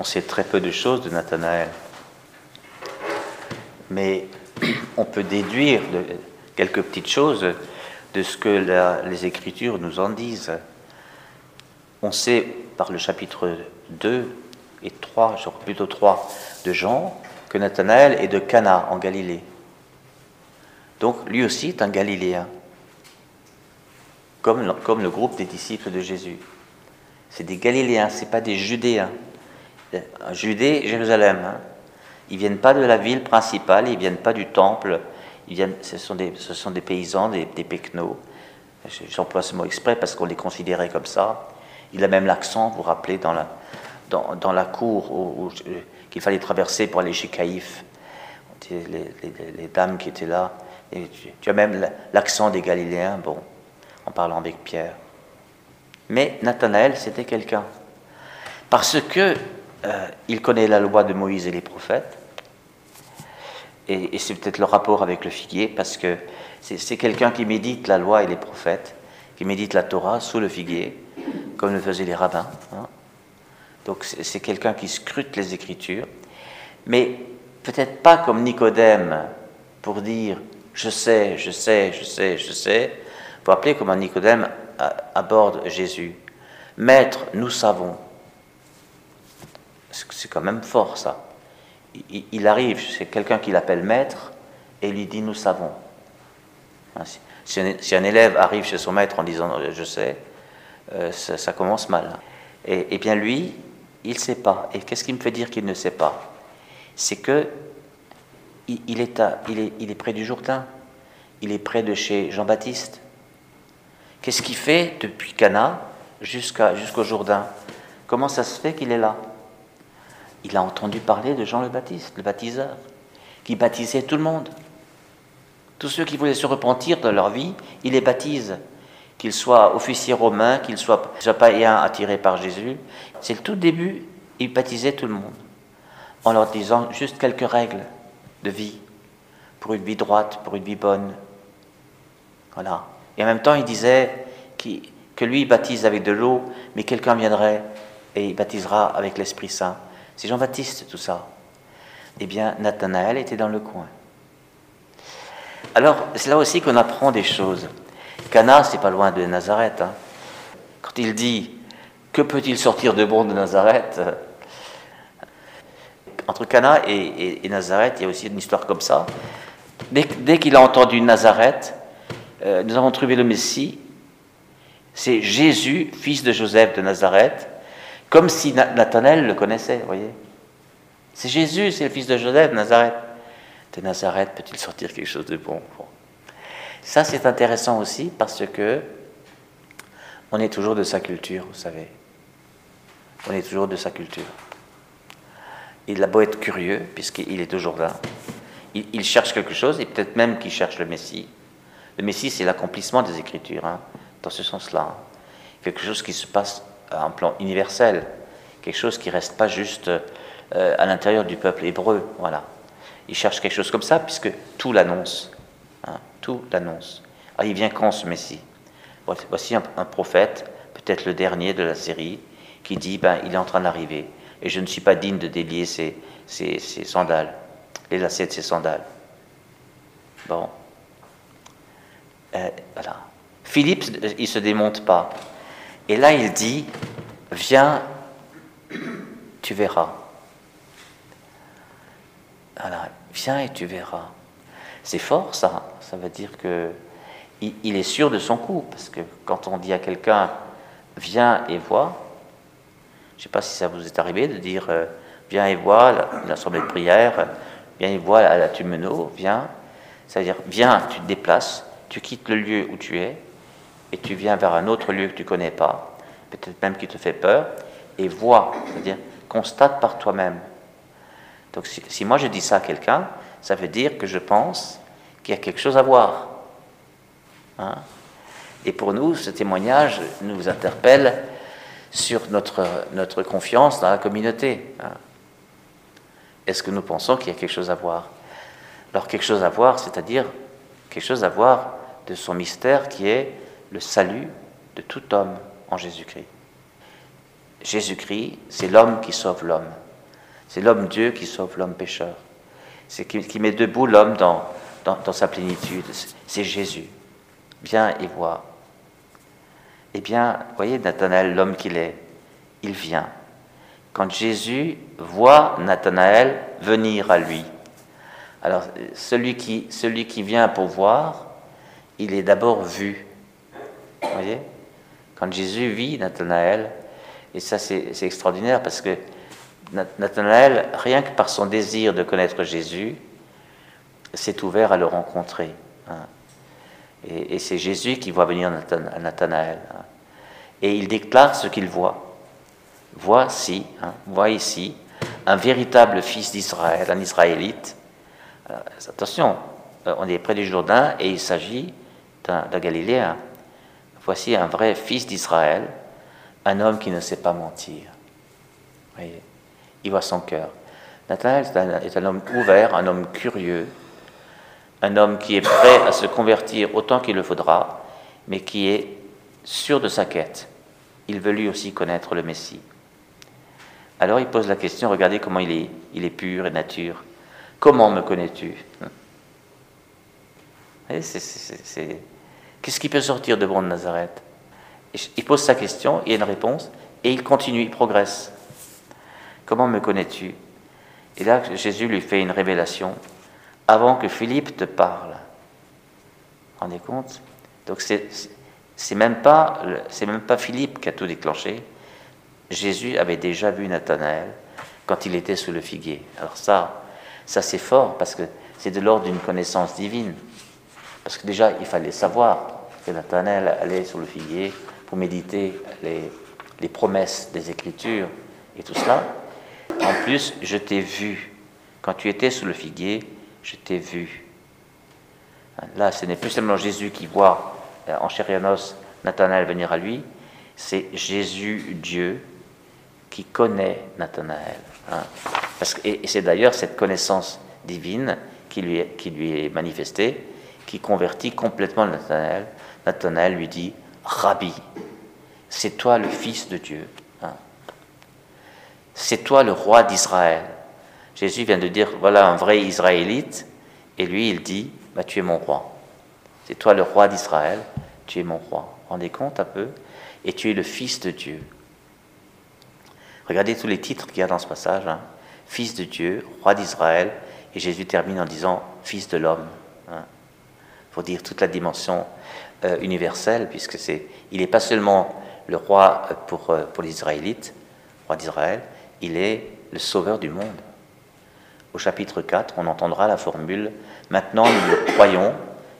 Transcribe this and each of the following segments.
on sait très peu de choses de Nathanaël. Mais on peut déduire quelques petites choses de ce que les Écritures nous en disent. On sait par le chapitre 2 et 3, plutôt 3 de Jean, que Nathanaël est de Cana en Galilée. Donc lui aussi est un Galiléen, comme, comme le groupe des disciples de Jésus. C'est des Galiléens, ce pas des Judéens. Judée, Jérusalem. Hein. Ils viennent pas de la ville principale, ils viennent pas du temple. Ce, sont des, ce sont des paysans, des, des J'emploie ce mot exprès parce qu'on les considérait comme ça. Il a même l'accent, vous vous rappelez, dans la, dans, dans la cour qu'il fallait traverser pour aller chez Caïphe. Les, les, dames qui étaient là. Et tu, as même l'accent des Galiléens, bon, en parlant avec Pierre. Mais Nathanaël, c'était quelqu'un. Parce que euh, il connaît la loi de Moïse et les prophètes. Et, c'est peut-être le rapport avec le figuier, parce que c'est quelqu'un qui médite la loi et les prophètes, qui médite la Torah sous le figuier, comme le faisaient les rabbins. Hein. Donc c'est quelqu'un qui scrute les Écritures, mais peut-être pas comme Nicodème pour dire je sais, je sais, je sais, je sais. Vous rappeler comment Nicodème aborde Jésus. Maître, nous savons. C'est quand même fort ça. Il, arrive, c'est quelqu'un qui l'appelle maître et lui dit nous savons. Hein, si, un, élève arrive chez son maître en disant je sais, euh, ça, commence mal. Et, bien lui, il ne sait pas. Et qu'est-ce qui me fait dire qu'il ne sait pas? C'est que il, est est, il est près du Jourdain. Il est près de chez Jean-Baptiste. Qu'est-ce qu'il fait depuis Cana jusqu'au Jourdain? Comment ça se fait qu'il est là? Il a entendu parler de Jean le Baptiste, le baptiseur, qui baptisait tout le monde. Tous ceux qui voulaient se repentir de leur vie, il les baptise. Qu'ils soient officiers romains, qu'ils soient, païens attirés par Jésus. C'est le tout début, il baptisait tout le monde. En leur disant juste quelques règles de vie, pour une vie droite, pour une vie bonne. Voilà. Et en même temps, il disait que lui, il baptise avec de l'eau, mais quelqu'un viendrait et il baptisera avec l'Esprit Saint. C'est Jean-Baptiste, tout ça. Eh bien, Nathanaël était dans le coin. Alors, c'est là aussi qu'on apprend des choses. Cana, c'est pas loin de Nazareth. Hein. Quand il dit Que peut-il sortir de bon de Nazareth? Entre Cana et, Nazareth, il y a aussi une histoire comme ça. dès qu'il a entendu Nazareth, euh, nous avons trouvé le Messie, c'est Jésus, fils de Joseph de Nazareth, comme si Nathanaël le connaissait, voyez. C'est Jésus, c'est le fils de Joseph Nazareth. De Nazareth peut-il sortir quelque chose de bon, Ça, c'est intéressant aussi parce que on est toujours de sa culture, vous savez. On est toujours de sa culture. Il a beau être curieux, puisqu'il est toujours là. il cherche quelque chose, et peut-être même qu'il cherche le Messie. Le Messie, c'est l'accomplissement des Écritures, hein, dans ce sens-là. Quelque chose qui se passe à un plan universel, quelque chose qui reste pas juste euh, à l'intérieur du peuple hébreu. Voilà. Il cherche quelque chose comme ça, puisque tout l'annonce. Hein, tout l'annonce. Ah, il vient quand ce Messie? Voici un, prophète, peut-être le dernier de la série, qui dit ben, il est en train d'arriver, et je ne suis pas digne de délier ses, ses sandales, les lacets de ses sandales. Bon. Euh, voilà. Philippe, il ne se démonte pas. Et là, il dit, viens, tu verras. Voilà, viens et tu verras. C'est fort ça. Ça veut dire que il, est sûr de son coup. Parce que quand on dit à quelqu'un, viens et vois, je ne sais pas si ça vous est arrivé de dire, euh, viens et vois l'assemblée de prière, viens et vois la Tumeno, viens. Ça veut dire, viens, tu te déplaces, tu quittes le lieu où tu es et tu viens vers un autre lieu que tu connais pas, peut-être même qui te fait peur, et vois, c'est-à-dire constate par toi-même. Donc si, moi je dis ça à quelqu'un, ça veut dire que je pense qu'il y a quelque chose à voir. Hein? et pour nous, ce témoignage nous interpelle sur notre, notre confiance dans la communauté. Hein. Est-ce que nous pensons qu'il y a quelque chose à voir? Alors quelque chose à voir, c'est-à-dire quelque chose à voir de son mystère qui est le salut de tout homme en Jésus-Christ. Jésus-Christ, c'est l'homme qui sauve l'homme. C'est l'homme Dieu qui sauve l'homme pécheur. C'est qui, met debout l'homme dans, sa plénitude. C'est Jésus. Viens et vois. Eh bien, voyez Nathanaël, l'homme qu'il est, il vient. Quand Jésus voit Nathanaël venir à lui, alors qui, celui qui vient pour voir, il est d'abord vu. Voyez Quand Jésus vit Nathanaël, et ça c'est extraordinaire parce que Nathanaël, rien que par son désir de connaître Jésus, s'est ouvert à le rencontrer. Hein. Et, c'est Jésus qui voit venir Nathanaël. Hein. Et il déclare ce qu'il voit. Voici, hein, un véritable fils d'Israël, un Israélite. Euh, attention, euh, on est près du Jourdain et il s'agit d'un Galiléen. Voici un vrai fils d'Israël, un homme qui ne sait pas mentir. Voyez, il voit son cœur. Nathanaël est un, homme ouvert, un homme curieux, un homme qui est prêt à se convertir autant qu'il le faudra, mais qui est sûr de sa quête. Il veut lui aussi connaître le Messie. Alors il pose la question, regardez comment il est, il est pur et nature. Comment me connais-tu? Qu'est-ce qui peut sortir de bon de Nazareth Il pose sa question, il y a une réponse, et il continue, il progresse. Comment me connais-tu? Et là, Jésus lui fait une révélation avant que Philippe te parle. Vous vous rendez compte? Donc c'est même pas c'est même pas Philippe qui a tout déclenché. Jésus avait déjà vu Nathanaël quand il était sous le figuier. Alors ça, ça c'est fort parce que c'est de l'ordre d'une connaissance divine. Parce que déjà, il fallait savoir que Nathanaël allait sur le figuier pour méditer les, promesses des Écritures et tout cela. En plus, je t'ai vu. Quand tu étais sous le figuier, je t'ai vu. Là, ce n'est plus seulement Jésus qui voit euh, en chair et Nathanaël venir à lui, c'est Jésus, Dieu, qui connaît Nathanaël. Hein. Et c'est d'ailleurs cette connaissance divine qui lui est manifestée, qui convertit complètement Nathanaël. Nathanaël lui dit Rabbi, c'est toi le Fils de Dieu. Hein. C'est toi le roi d'Israël. Jésus vient de dire, voilà un vrai Israélite, et lui il dit, bah, tu es mon roi. C'est toi le roi d'Israël, tu es mon roi. Vous rendez compte un peu? Et tu es le Fils de Dieu. Regardez tous les titres qu'il y a dans ce passage. Hein. Fils de Dieu, roi d'Israël, et Jésus termine en disant Fils de l'homme. Hein. Pour dire toute la dimension euh, universelle, puisque c'est, il n'est pas seulement le roi pour, euh, pour les Israélites, roi d'Israël, il est le sauveur du monde au chapitre 4, on entendra la formule Maintenant nous le croyons,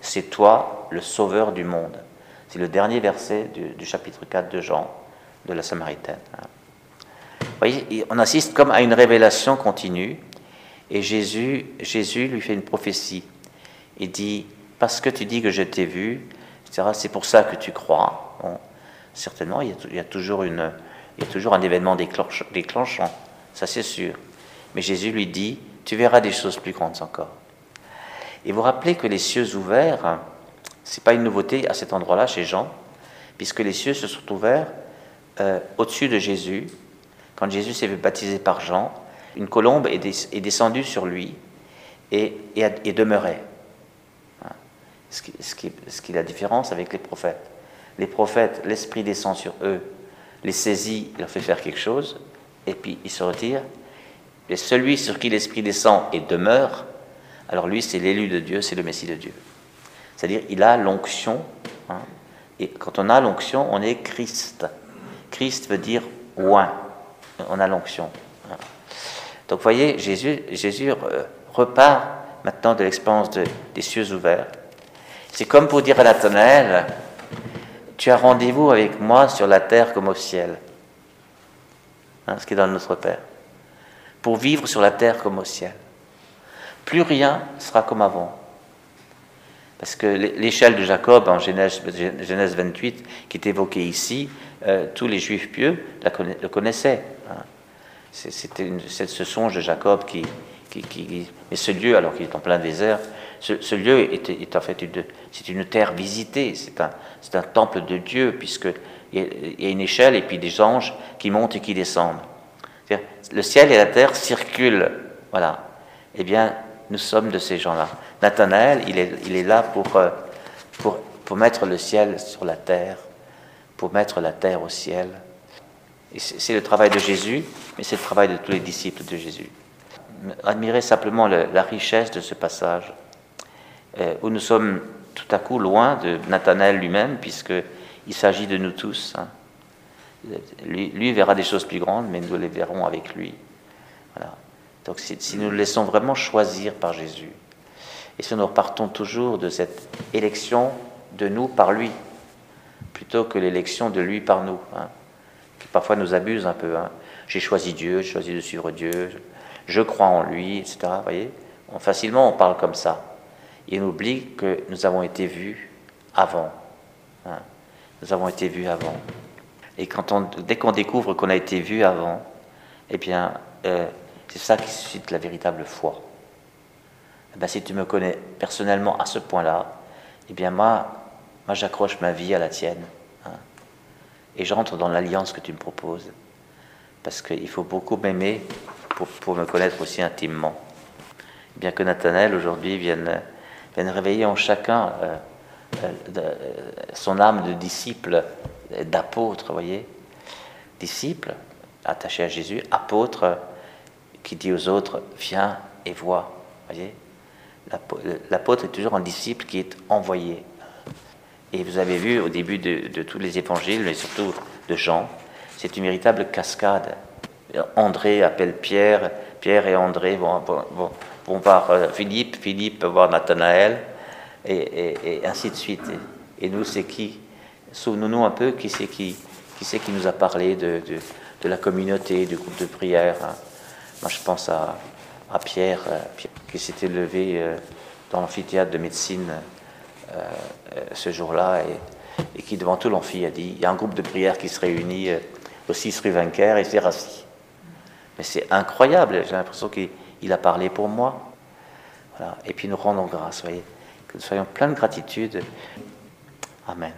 c'est toi le sauveur du monde. C'est le dernier verset du, chapitre 4 de Jean, de la Samaritaine. Vous voyez, on assiste comme à une révélation continue, et Jésus, Jésus lui fait une prophétie. Il dit Parce que tu dis que je t'ai vu, c'est pour ça que tu crois. certainement, il y, a, toujours un événement déclenchant, ça c'est sûr. Mais Jésus lui dit tu verras des choses plus grandes encore. Et vous rappelez que les cieux ouverts, ce n'est pas une nouveauté à cet endroit-là chez Jean, puisque les cieux se sont ouverts euh, au-dessus de Jésus. Quand Jésus s'est fait baptiser par Jean, une colombe est, descendue sur lui et, demeurait. Ce qui est la différence avec les prophètes. Les prophètes, l'Esprit descend sur eux, les saisit, leur fait faire quelque chose, et puis ils se retirent, et celui sur qui l'Esprit descend et demeure, alors lui, c'est l'élu de Dieu, c'est le Messie de Dieu. C'est-à-dire, il a l'onction. Hein. et quand on a l'onction, on est Christ. Christ veut dire oint. On a l'onction. Hein. Donc, vous voyez, Jésus, Jésus euh, repart maintenant de l'expérience des cieux ouverts. C'est comme pour dire à Nathanaël Tu as rendez-vous avec moi sur la terre comme au ciel. Hein, ce qui est dans notre Père pour vivre sur la terre comme au ciel. Plus rien sera comme avant. Parce que l'échelle de Jacob en Genèse, 28, qui est évoquée ici, euh, tous les juifs pieux le connaissaient. Hein. C'était ce songe de Jacob qui, qui, Mais ce lieu, alors qu'il est en plein désert, ce, lieu est, en fait une, c'est une terre visitée, c'est un, un temple de Dieu, puisqu'il y, a une échelle et puis des anges qui montent et qui descendent. Le ciel et la terre circulent. Voilà. Eh bien, nous sommes de ces gens-là. Nathanaël, il est, il est là pour, euh, pour, pour mettre le ciel sur la terre, pour mettre la terre au ciel. C'est le travail de Jésus, mais c'est le travail de tous les disciples de Jésus. Admirez simplement la richesse de ce passage, où nous sommes tout à coup loin de Nathanaël lui-même, puisqu'il s'agit de nous tous. Hein. Lui, verra des choses plus grandes, mais nous les verrons avec lui. Voilà. Donc si, si nous le laissons vraiment choisir par Jésus, et si nous repartons toujours de cette élection de nous par lui, plutôt que l'élection de lui par nous, hein, qui parfois nous abuse un peu. Hein. J'ai choisi Dieu, j'ai choisi de suivre Dieu, je crois en lui, etc. Vous voyez Facilement, on parle comme ça. On oublie que nous avons été vus avant. Hein. Nous avons été vus avant. Et dès qu'on découvre qu'on a été vu avant, eh bien, euh, c'est ça qui suscite la véritable foi. Eh bien, si tu me connais personnellement à ce point-là, eh bien, moi, moi j'accroche ma vie à la tienne. Hein. et j'entre dans l'alliance que tu me proposes. Parce qu'il faut beaucoup m'aimer pour, pour, me connaître aussi intimement. Bien que Nathanaël aujourd'hui vienne, vienne réveiller en chacun euh, euh, son âme de disciple, d'apôtre, voyez Disciple, attaché à Jésus, apôtre, qui dit aux autres, viens et vois, voyez L'apôtre est toujours un disciple qui est envoyé. Et vous avez vu au début de, tous les évangiles, mais surtout de Jean, c'est une véritable cascade. André appelle Pierre, Pierre et André vont, voir euh, Philippe, Philippe voir Nathanaël, et, ainsi de suite. Et, nous, c'est qui Souvenons-nous un peu qui c'est qui, qui, qui nous a parlé de, la communauté, du groupe de prière. Hein. Moi, je pense à, à Pierre, euh, qui s'était levé euh, dans l'amphithéâtre de médecine ce jour-là et, qui, devant tout l'amphi, a dit il y a un groupe de prière qui se réunit au 6 rue et s'est rassis. Mais c'est incroyable, j'ai l'impression qu'il a parlé pour moi. Et puis nous rendons grâce, voyez, que nous soyons pleins de gratitude. Amen.